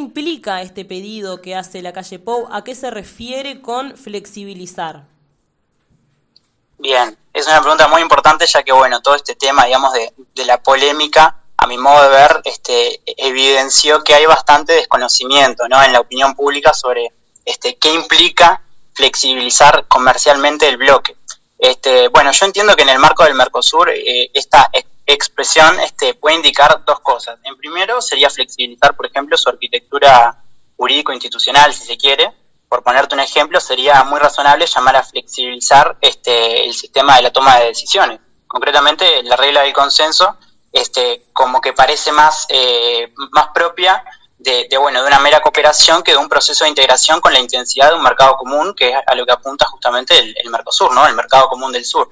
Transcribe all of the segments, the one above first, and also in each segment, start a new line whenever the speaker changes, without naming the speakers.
implica este pedido que hace la calle Pou? ¿A qué se refiere con flexibilizar?
Bien, es una pregunta muy importante ya que, bueno, todo este tema, digamos, de, la polémica, a mi modo de ver, este, evidenció que hay bastante desconocimiento, ¿no? En la opinión pública sobre, este, qué implica flexibilizar comercialmente el bloque. Este, bueno, yo entiendo que en el marco del Mercosur eh, esta expresión este, puede indicar dos cosas. En primero sería flexibilizar, por ejemplo, su arquitectura jurídico-institucional, si se quiere. Por ponerte un ejemplo, sería muy razonable llamar a flexibilizar este, el sistema de la toma de decisiones. Concretamente, la regla del consenso, este, como que parece más, eh, más propia de, bueno, de una mera cooperación que de un proceso de integración con la intensidad de un mercado común, que es a lo que apunta justamente el, el Mercosur, ¿no? El mercado común del sur.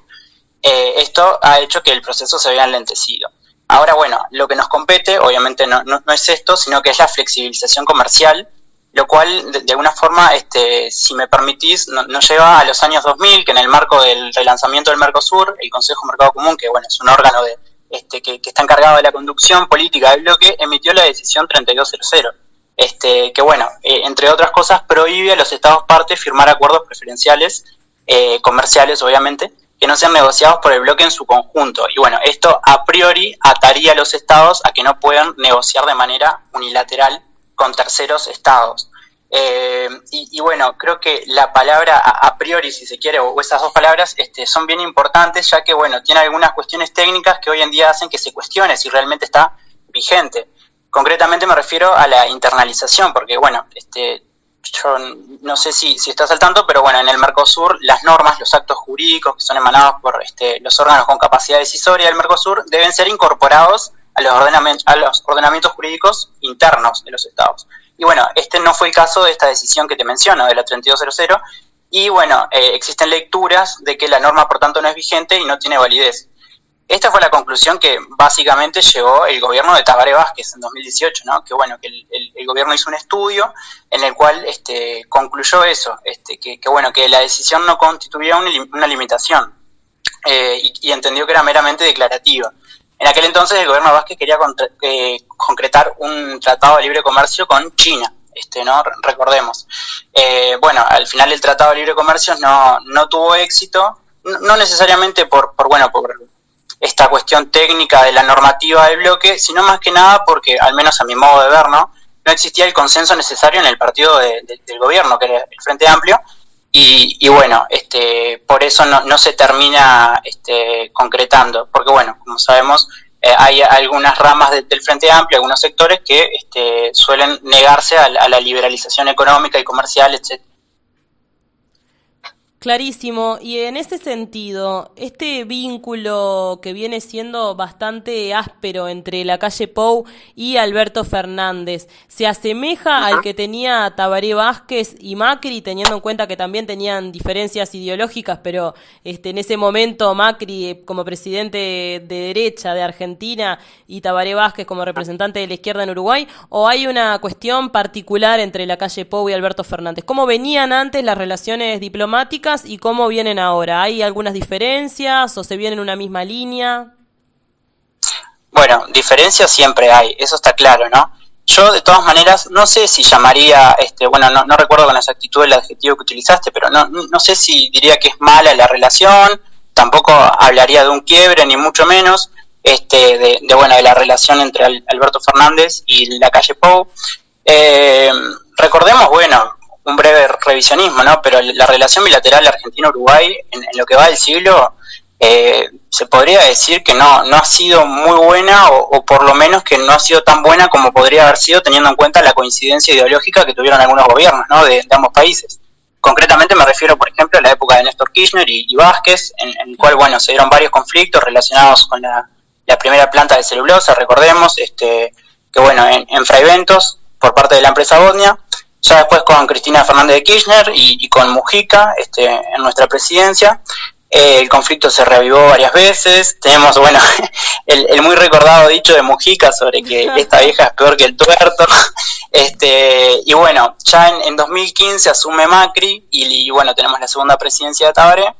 Eh, esto ha hecho que el proceso se vea enlentecido. Ahora, bueno, lo que nos compete, obviamente no, no, es esto, sino que es la flexibilización comercial, lo cual, de, alguna forma, este, si me permitís, nos lleva a los años 2000, que en el marco del relanzamiento del Mercosur, el Consejo Mercado Común, que bueno, es un órgano de, este, que, está encargado de la conducción política del bloque, emitió la decisión 3200, este, que bueno, eh, entre otras cosas, prohíbe a los estados partes firmar acuerdos preferenciales, eh, comerciales obviamente, no sean negociados por el bloque en su conjunto. Y bueno, esto a priori ataría a los estados a que no puedan negociar de manera unilateral con terceros estados. Eh, y, bueno, creo que la palabra a, priori, si se quiere, o esas dos palabras, este, son bien importantes, ya que bueno, tiene algunas cuestiones técnicas que hoy en día hacen que se cuestione si realmente está vigente. Concretamente me refiero a la internalización, porque bueno, este, yo no sé si, si estás al tanto, pero bueno, en el Mercosur las normas, los actos jurídicos que son emanados por este, los órganos con capacidad decisoria del Mercosur deben ser incorporados a los, ordenamientos, a los ordenamientos jurídicos internos de los estados. Y bueno, este no fue el caso de esta decisión que te menciono, de la 3200, y bueno, eh, existen lecturas de que la norma por tanto no es vigente y no tiene validez. Esta fue la conclusión que básicamente llegó el gobierno de Tabaré Vázquez en 2018, ¿no? Que bueno, que el, gobierno hizo un estudio en el cual este, concluyó eso, este, que, bueno, que la decisión no constituía una, limitación eh, y, entendió que era meramente declarativa. En aquel entonces el gobierno Vázquez quería eh, concretar un tratado de libre comercio con China, este, ¿no? Recordemos. Eh, bueno, al final el tratado de libre comercio no, no tuvo éxito, no necesariamente por, por bueno, por esta cuestión técnica de la normativa del bloque, sino más que nada porque, al menos a mi modo de ver, no, no existía el consenso necesario en el partido del gobierno, que era el Frente Amplio, y, bueno, este, por eso no, no se termina este, concretando, porque bueno, como sabemos, eh, hay algunas ramas del Frente Amplio, algunos sectores que este, suelen negarse a, a la liberalización económica y comercial, etcétera.
Clarísimo. Y en ese sentido, este vínculo que viene siendo bastante áspero entre la calle Pou y Alberto Fernández, ¿se asemeja al que tenía Tabaré Vázquez y Macri, teniendo en cuenta que también tenían diferencias ideológicas, pero este, en ese momento Macri eh, como presidente de derecha de Argentina y Tabaré Vázquez como representante de la izquierda en Uruguay? ¿O hay una cuestión particular entre la calle Pou y Alberto Fernández? ¿Cómo venían antes las relaciones diplomáticas? Y cómo vienen ahora? ¿Hay algunas diferencias o se vienen en una misma línea?
Bueno, diferencias siempre hay, eso está claro, ¿no? Yo de todas maneras no sé si llamaría, este, bueno, no, recuerdo con exactitud el adjetivo que utilizaste, pero no, no sé si diría que es mala la relación, tampoco hablaría de un quiebre, ni mucho menos, este, de, bueno, de la relación entre Alberto Fernández y la calle Pou. Eh, recordemos, bueno, un breve revisionismo, ¿no? Pero la relación bilateral Argentina-Uruguay en, lo que va del siglo eh, se podría decir que no, no ha sido muy buena o, por lo menos que no ha sido tan buena como podría haber sido teniendo en cuenta la coincidencia ideológica que tuvieron algunos gobiernos ¿no? de, ambos países. Concretamente me refiero, por ejemplo, a la época de Néstor Kirchner y, Vázquez, en, el cual bueno, se dieron varios conflictos relacionados con la, primera planta de celulosa, recordemos, este, que bueno, en, en Fraiventos, por parte de la empresa Bosnia, ya después con Cristina Fernández de Kirchner y, con Mujica este, en nuestra presidencia. Eh, el conflicto se reavivó varias veces. Tenemos, bueno, el, muy recordado dicho de Mujica sobre que esta vieja es peor que el tuerto. Este, y bueno, ya en, 2015 asume Macri y, bueno, tenemos la segunda presidencia de Tabaré.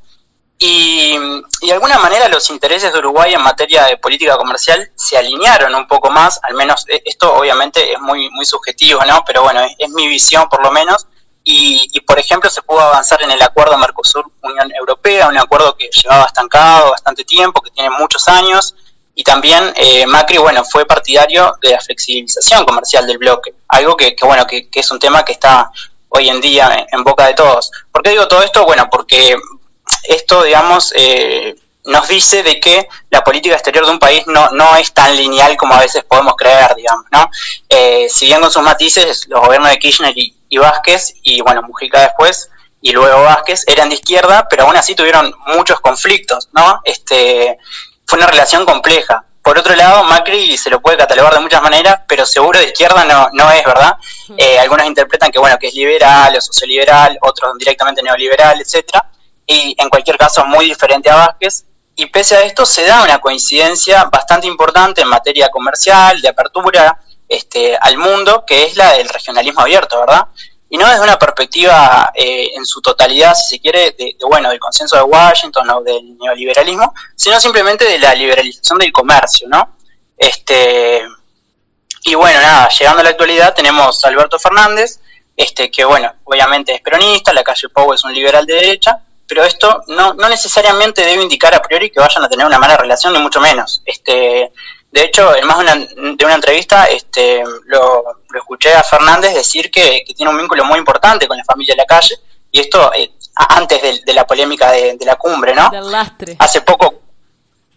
Y, de alguna manera los intereses de Uruguay en materia de política comercial se alinearon un poco más, al menos eh, esto obviamente es muy, muy subjetivo, ¿no? Pero bueno, es, mi visión por lo menos. Y, por ejemplo, se pudo avanzar en el acuerdo Mercosur-Unión Europea, un acuerdo que llevaba estancado bastante tiempo, que tiene muchos años. Y también eh, Macri, bueno, fue partidario de la flexibilización comercial del bloque, algo que, bueno, que, es un tema que está hoy en día en boca de todos. ¿Por qué digo todo esto? Bueno, porque esto, digamos, eh, nos dice de que la política exterior de un país no, no es tan lineal como a veces podemos creer, digamos, ¿no? Eh, si bien con sus matices, los gobiernos de Kirchner y, Vázquez, y bueno, Mujica después, y luego Vázquez, eran de izquierda, pero aún así tuvieron muchos conflictos, ¿no? Este, fue una relación compleja. Por otro lado, Macri se lo puede catalogar de muchas maneras, pero seguro de izquierda no, no es, ¿verdad? Eh, algunos interpretan que, bueno, que es liberal o socioliberal, otros directamente neoliberal, etcétera y en cualquier caso muy diferente a Vázquez. Y pese a esto se da una coincidencia bastante importante en materia comercial, de apertura este, al mundo, que es la del regionalismo abierto, ¿verdad? Y no desde una perspectiva eh, en su totalidad, si se quiere, de, bueno, del consenso de Washington o del neoliberalismo, sino simplemente de la liberalización del comercio, ¿no? Este, y bueno, nada, llegando a la actualidad tenemos a Alberto Fernández, este, que bueno, obviamente es peronista, la calle Pau es un liberal de derecha, pero esto no, no necesariamente debe indicar a priori que vayan a tener una mala relación, ni mucho menos. Este, de hecho, en más de una, de una entrevista este, lo, escuché a Fernández decir que, tiene un vínculo muy importante con la familia de la calle, y esto eh, antes de, la polémica de, la cumbre, ¿no?
Del lastre.
Hace poco,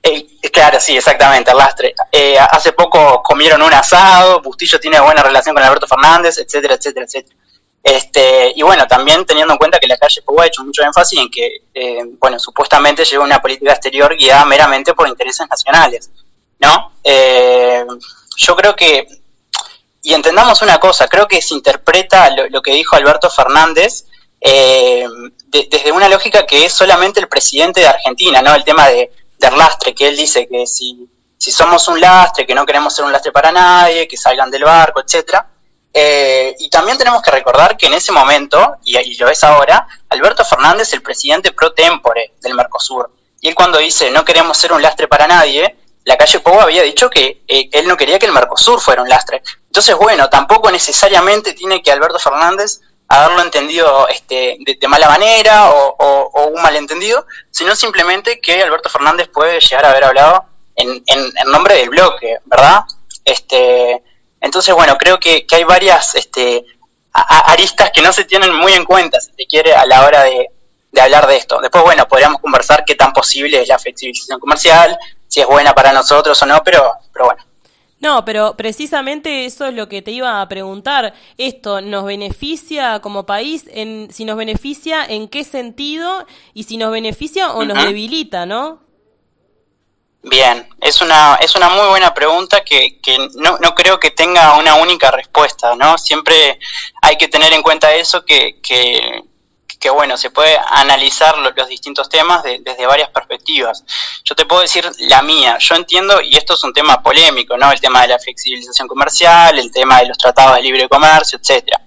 eh, claro, sí, exactamente, el lastre. Eh, hace poco comieron un asado, Bustillo tiene buena relación con Alberto Fernández, etcétera, etcétera, etcétera. Este, y bueno, también teniendo en cuenta que la calle Pou ha hecho mucho énfasis en que, eh, bueno, supuestamente lleva una política exterior guiada meramente por intereses nacionales, ¿no? Eh, yo creo que, y entendamos una cosa, creo que se interpreta lo, que dijo Alberto Fernández eh, desde una lógica que es solamente el presidente de Argentina, ¿no? El tema de, del lastre, que él dice que si, si somos un lastre, que no queremos ser un lastre para nadie, que salgan del barco, etcétera eh, también tenemos que recordar que en ese momento, y, lo es ahora, Alberto Fernández, el presidente pro tempore del Mercosur, y él cuando dice no queremos ser un lastre para nadie, la calle Pou había dicho que eh, él no quería que el Mercosur fuera un lastre. Entonces, bueno, tampoco necesariamente tiene que Alberto Fernández haberlo entendido este, de, mala manera o, o, un malentendido, sino simplemente que Alberto Fernández puede llegar a haber hablado en, en, en nombre del bloque, ¿verdad? Este, entonces, bueno, creo que, hay varias este, aristas que no se tienen muy en cuenta, si se quiere, a la hora de, hablar de esto. Después, bueno, podríamos conversar qué tan posible es la flexibilización comercial, si es buena para nosotros o no, pero, pero bueno.
No, pero precisamente eso es lo que te iba a preguntar. ¿Esto nos beneficia como país? En, si nos beneficia, ¿en qué sentido? Y si nos beneficia o nos debilita, ¿no?
Bien, es una, es una muy buena pregunta que, que no, no, creo que tenga una única respuesta, ¿no? Siempre hay que tener en cuenta eso, que, que, que bueno, se puede analizar los, distintos temas desde varias perspectivas. Yo te puedo decir la mía, yo entiendo, y esto es un tema polémico, ¿no? El tema de la flexibilización comercial, el tema de los tratados de libre comercio, etcétera.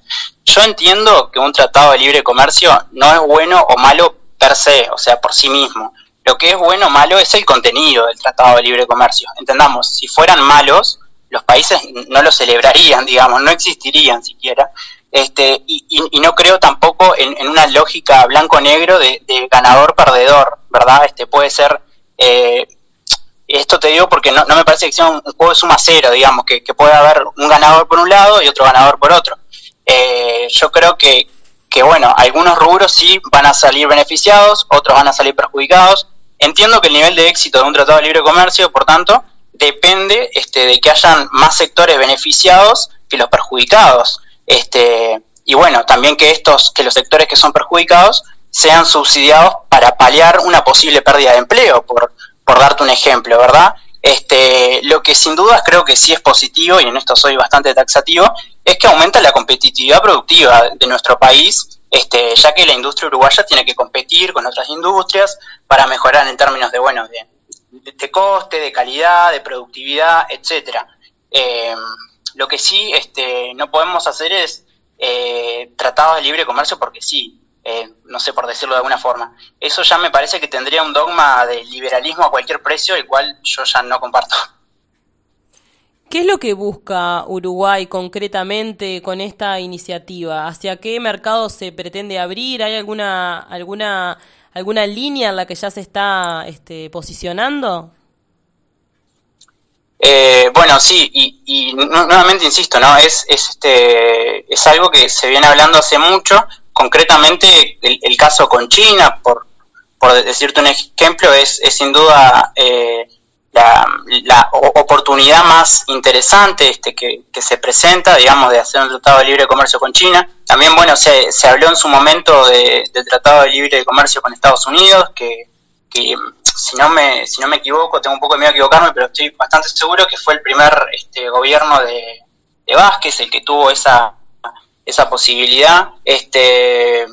Yo entiendo que un tratado de libre comercio no es bueno o malo per se, o sea, por sí mismo lo que es bueno o malo es el contenido del Tratado de Libre Comercio. Entendamos, si fueran malos, los países no lo celebrarían, digamos, no existirían siquiera. Este, y, no creo tampoco en, una lógica blanco-negro de, ganador-perdedor, ¿verdad? Este puede ser, eh, esto te digo porque no, me parece que sea un, juego de suma cero, digamos, que, puede haber un ganador por un lado y otro ganador por otro. Eh, yo creo que, que, bueno, algunos rubros sí van a salir beneficiados, otros van a salir perjudicados, Entiendo que el nivel de éxito de un tratado de libre comercio, por tanto, depende este, de que hayan más sectores beneficiados que los perjudicados. Este, y bueno, también que estos, que los sectores que son perjudicados sean subsidiados para paliar una posible pérdida de empleo, por, por darte un ejemplo, ¿verdad? Este, lo que sin dudas creo que sí es positivo, y en esto soy bastante taxativo, es que aumenta la competitividad productiva de nuestro país este, ya que la industria uruguaya tiene que competir con otras industrias para mejorar en términos de, bueno, de, coste, de calidad, de productividad, etcétera. Eh, lo que sí este, no podemos hacer es eh, tratados de libre comercio porque sí. eh, no sé por decirlo de alguna forma. Eso ya me parece que tendría un dogma de liberalismo a cualquier precio, el cual yo ya no comparto.
¿Qué es lo que busca Uruguay concretamente con esta iniciativa? ¿Hacia qué mercado se pretende abrir? ¿Hay alguna alguna alguna línea en la que ya se está este, posicionando?
Eh, bueno, sí, y, nuevamente insisto, ¿no? Es, es, este, es algo que se viene hablando hace mucho, concretamente el, caso con China, por, por decirte un ejemplo, es, es sin duda eh, la, oportunidad más interesante este, que, se presenta, digamos, de hacer un tratado de libre comercio con China. También, bueno, se, se habló en su momento de, del tratado de libre comercio con Estados Unidos, que, si no me si no me equivoco, tengo un poco de miedo a equivocarme, pero estoy bastante seguro que fue el primer este, gobierno de, de Vázquez el que tuvo esa, esa posibilidad. Este,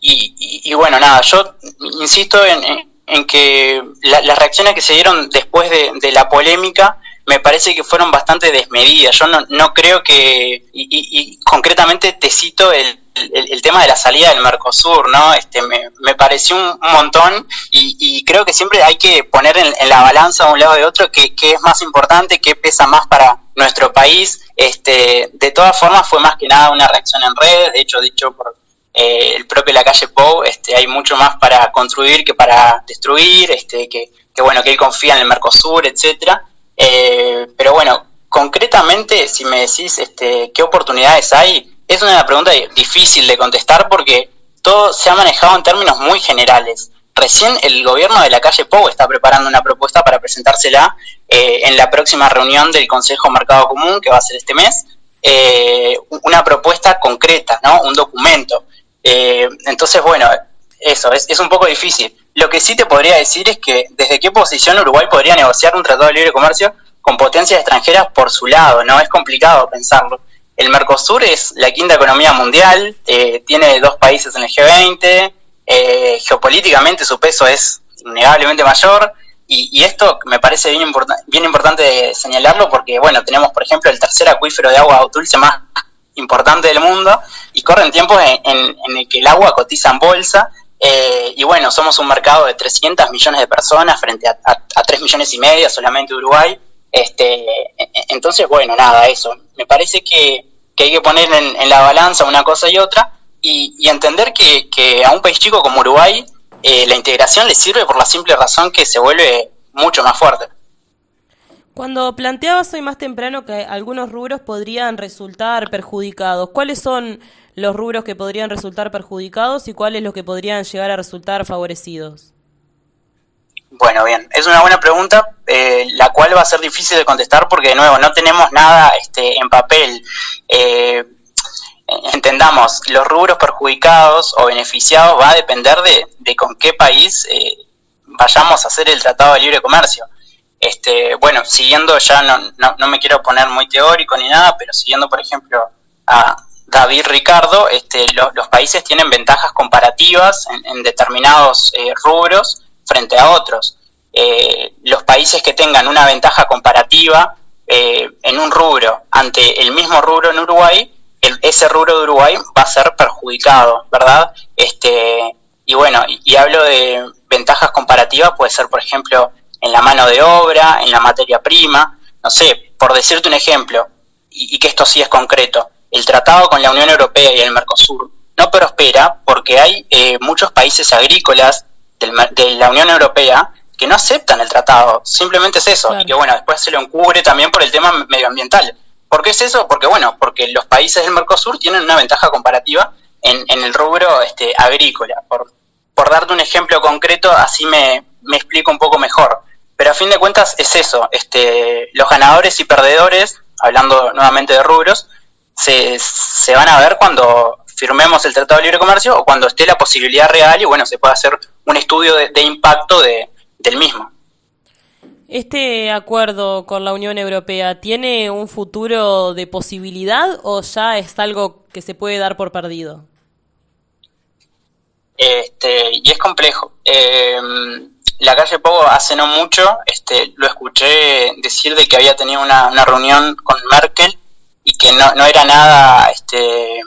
y, y, bueno, nada, yo insisto en en que las reacciones que se dieron después de, la polémica me parece que fueron bastante desmedidas. Yo no, no creo que, y, concretamente te cito el, el, tema de la salida del Mercosur, ¿no? Este, me, me pareció un, montón y, creo que siempre hay que poner en, la balanza de un lado de otro qué, qué es más importante, qué pesa más para nuestro país. Este, de todas formas fue más que nada una reacción en redes, de hecho dicho por eh, el propio La Calle Pou, este, hay mucho más para construir que para destruir, este, que, bueno, que él confía en el Mercosur, etcétera. Eh, pero bueno, concretamente, si me decís este, qué oportunidades hay, es una pregunta difícil de contestar porque todo se ha manejado en términos muy generales. Recién el gobierno de la calle Pou está preparando una propuesta para presentársela eh, en la próxima reunión del Consejo Mercado Común, que va a ser este mes, una propuesta concreta, ¿no? un documento. Eh, entonces, bueno, eso, es, un poco difícil. Lo que sí te podría decir es que desde qué posición Uruguay podría negociar un tratado de libre comercio con potencias extranjeras por su lado, ¿no? Es complicado pensarlo. El Mercosur es la quinta economía mundial, eh, tiene dos países en el G20, eh, geopolíticamente su peso es innegablemente mayor, y, esto me parece bien, bien importante señalarlo porque, bueno, tenemos, por ejemplo, el tercer acuífero de agua dulce más importante del mundo y corren tiempos en, el que el agua cotiza en bolsa eh, y bueno, somos un mercado de 300 millones de personas frente a, a, 3 millones y media solamente Uruguay. Este, entonces, bueno, nada, eso. Me parece que, hay que poner en, la balanza una cosa y otra y, entender que, a un país chico como Uruguay eh, la integración le sirve por la simple razón que se vuelve mucho más fuerte.
Cuando planteabas hoy más temprano que algunos rubros podrían resultar perjudicados, ¿cuáles son los rubros que podrían resultar perjudicados y cuáles los que podrían llegar a resultar favorecidos?
Bueno, bien, es una buena pregunta, eh, la cual va a ser difícil de contestar porque, de nuevo, no tenemos nada este, en papel. Eh, entendamos, los rubros perjudicados o beneficiados va a depender de, con qué país eh, vayamos a hacer el Tratado de Libre Comercio. Este, bueno, siguiendo ya, no, no, me quiero poner muy teórico ni nada, pero siguiendo, por ejemplo, a David Ricardo, este, los países tienen ventajas comparativas en, determinados eh, rubros frente a otros. Eh, los países que tengan una ventaja comparativa eh, en un rubro ante el mismo rubro en Uruguay, ese rubro de Uruguay va a ser perjudicado, ¿verdad? Este, y bueno, y hablo de ventajas comparativas, puede ser, por ejemplo, en la mano de obra, en la materia prima. No sé, por decirte un ejemplo, y, que esto sí es concreto, el tratado con la Unión Europea y el Mercosur no prospera porque hay eh, muchos países agrícolas de la Unión Europea que no aceptan el tratado. Simplemente es eso. Y que bueno, después se lo encubre también por el tema medioambiental. ¿Por qué es eso? Porque bueno, porque los países del Mercosur tienen una ventaja comparativa en, en el rubro este, agrícola. Por, por darte un ejemplo concreto, así me, me explico un poco mejor. Pero a fin de cuentas es eso, este, los ganadores y perdedores, hablando nuevamente de rubros, se, se van a ver cuando firmemos el Tratado de Libre Comercio o cuando esté la posibilidad real y bueno, se puede hacer un estudio de, impacto de, del mismo.
¿Este acuerdo con la Unión Europea tiene un futuro de posibilidad o ya es algo que se puede dar por perdido?
Este, y es complejo. Eh, la calle Pogo hace no mucho este, lo escuché decir de que había tenido una, reunión con Merkel y que no, no era nada este,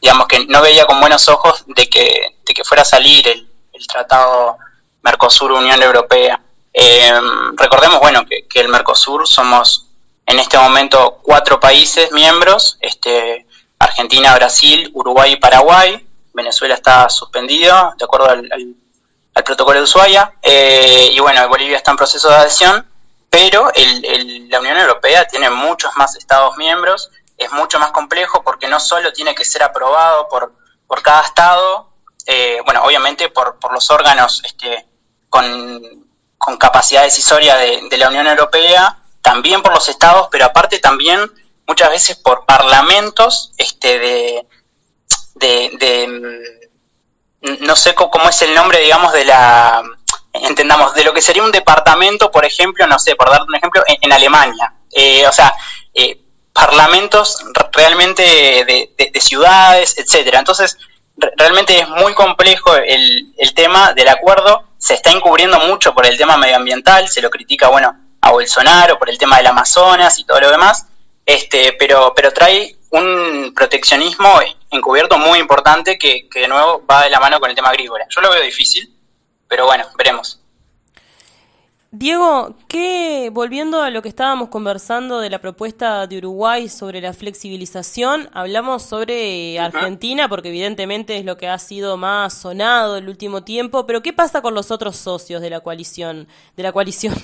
digamos que no veía con buenos ojos de que, de que fuera a salir el, tratado Mercosur-Unión Europea. Eh, recordemos, bueno, que, que, el Mercosur somos en este momento cuatro países miembros, este, Argentina, Brasil, Uruguay y Paraguay. Venezuela está suspendido, de acuerdo al, al, protocolo de Ushuaia. Eh, y bueno, Bolivia está en proceso de adhesión, pero el, la Unión Europea tiene muchos más Estados miembros es mucho más complejo porque no solo tiene que ser aprobado por, por cada Estado, eh, bueno, obviamente por, por los órganos este, con, capacidad decisoria de, la Unión Europea, también por los Estados, pero aparte también muchas veces por parlamentos este, de, de, no sé cómo es el nombre, digamos, de la, entendamos, de lo que sería un departamento, por ejemplo, no sé, por darte un ejemplo, en, Alemania. Eh, o sea, eh, parlamentos realmente de, ciudades, etcétera. Entonces, realmente es muy complejo el, el, tema del acuerdo, se está encubriendo mucho por el tema medioambiental, se lo critica, bueno, a Bolsonaro por el tema del Amazonas y todo lo demás, este, pero, pero trae un proteccionismo encubierto muy importante que, que de nuevo va de la mano con el tema agrícola. Yo lo veo difícil, pero bueno, veremos.
Diego, ¿qué, volviendo a lo que estábamos conversando de la propuesta de Uruguay sobre la flexibilización, hablamos sobre Argentina, porque evidentemente es lo que ha sido más sonado el último tiempo, pero ¿qué pasa con los otros socios de la coalición, de la coalición,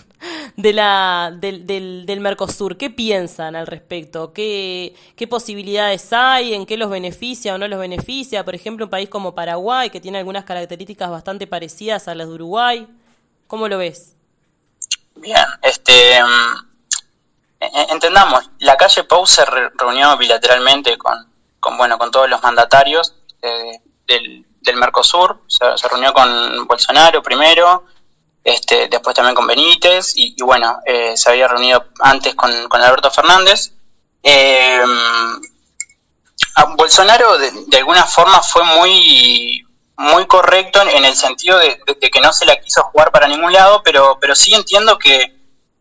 de la, del, del, Mercosur? ¿Qué piensan al respecto? ¿Qué, ¿Qué posibilidades hay? ¿En qué los beneficia o no los beneficia? Por ejemplo, un país como Paraguay, que tiene algunas características bastante parecidas a las de Uruguay. ¿Cómo lo ves?
Bien, este, mm, entendamos, la calle Pou se reunió bilateralmente con, con, bueno, con todos los mandatarios eh, del, del, Mercosur, se, reunió con Bolsonaro primero, este, después también con Benítez y, bueno, eh, se había reunido antes con, Alberto Fernández. Eh, Bolsonaro de, alguna forma fue muy muy correcto en, el sentido de, que no se la quiso jugar para ningún lado, pero, pero sí entiendo que,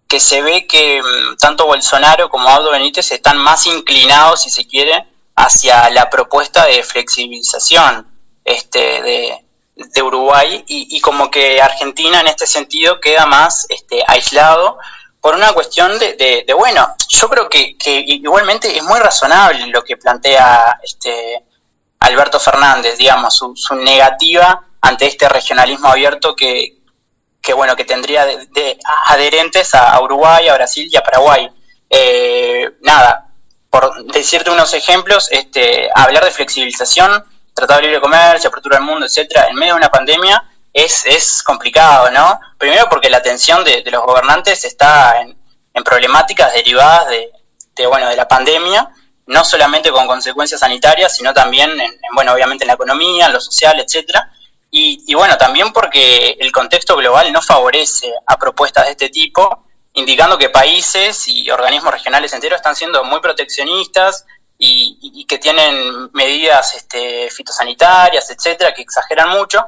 que se ve que mm, tanto Bolsonaro como Aldo Benítez están más inclinados, si se quiere, hacia la propuesta de flexibilización este, de, de Uruguay y, como que Argentina en este sentido queda más este, aislado por una cuestión de, de, bueno, yo creo que, que, igualmente es muy razonable lo que plantea este, Alberto Fernández, digamos, su, negativa ante este regionalismo abierto que, que bueno, que tendría de, adherentes a, Uruguay, a Brasil y a Paraguay. Eh, nada, por decirte unos ejemplos, este, hablar de flexibilización, tratado de libre comercio, apertura del mundo, etcétera, en medio de una pandemia es, es complicado, ¿no? Primero porque la atención de, los gobernantes está en, en problemáticas derivadas de, de, bueno, de la pandemia no solamente con consecuencias sanitarias, sino también, en, bueno, obviamente en la economía, en lo social, etcétera. Y, bueno, también porque el contexto global no favorece a propuestas de este tipo, indicando que países y organismos regionales enteros están siendo muy proteccionistas y, que tienen medidas este, fitosanitarias, etcétera, que exageran mucho.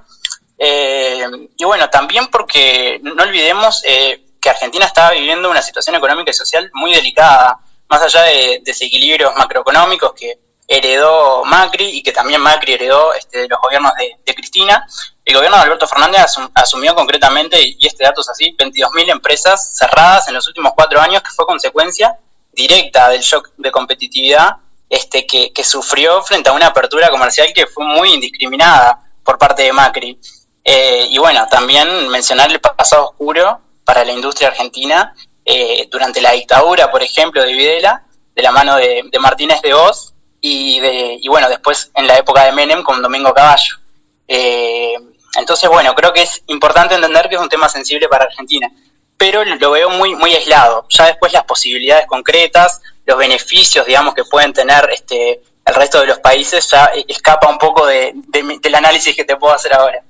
Eh, y bueno, también porque no olvidemos eh, que Argentina estaba viviendo una situación económica y social muy delicada más allá de desequilibrios macroeconómicos que heredó Macri y que también Macri heredó este, los gobiernos de, Cristina, el gobierno de Alberto Fernández asumió concretamente, y este dato es así, 22.000 empresas cerradas en los últimos cuatro años, que fue consecuencia directa del shock de competitividad este, que, sufrió frente a una apertura comercial que fue muy indiscriminada por parte de Macri. Eh, y bueno, también mencionar el pasado oscuro para la industria argentina eh, durante la dictadura, por ejemplo, de Videla, de la mano de, Martínez de Oz, y, de, y bueno, después en la época de Menem con Domingo Caballo. Eh, entonces, bueno, creo que es importante entender que es un tema sensible para Argentina, pero lo veo muy, muy aislado. Ya después las posibilidades concretas, los beneficios, digamos, que pueden tener este, el resto de los países, ya escapa un poco de, del análisis que te puedo hacer ahora.